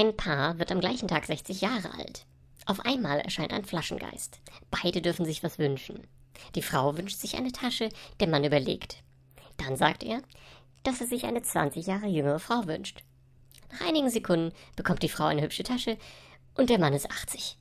Ein Paar wird am gleichen Tag 60 Jahre alt. Auf einmal erscheint ein Flaschengeist. Beide dürfen sich was wünschen. Die Frau wünscht sich eine Tasche, der Mann überlegt. Dann sagt er, dass er sich eine 20 Jahre jüngere Frau wünscht. Nach einigen Sekunden bekommt die Frau eine hübsche Tasche und der Mann ist 80.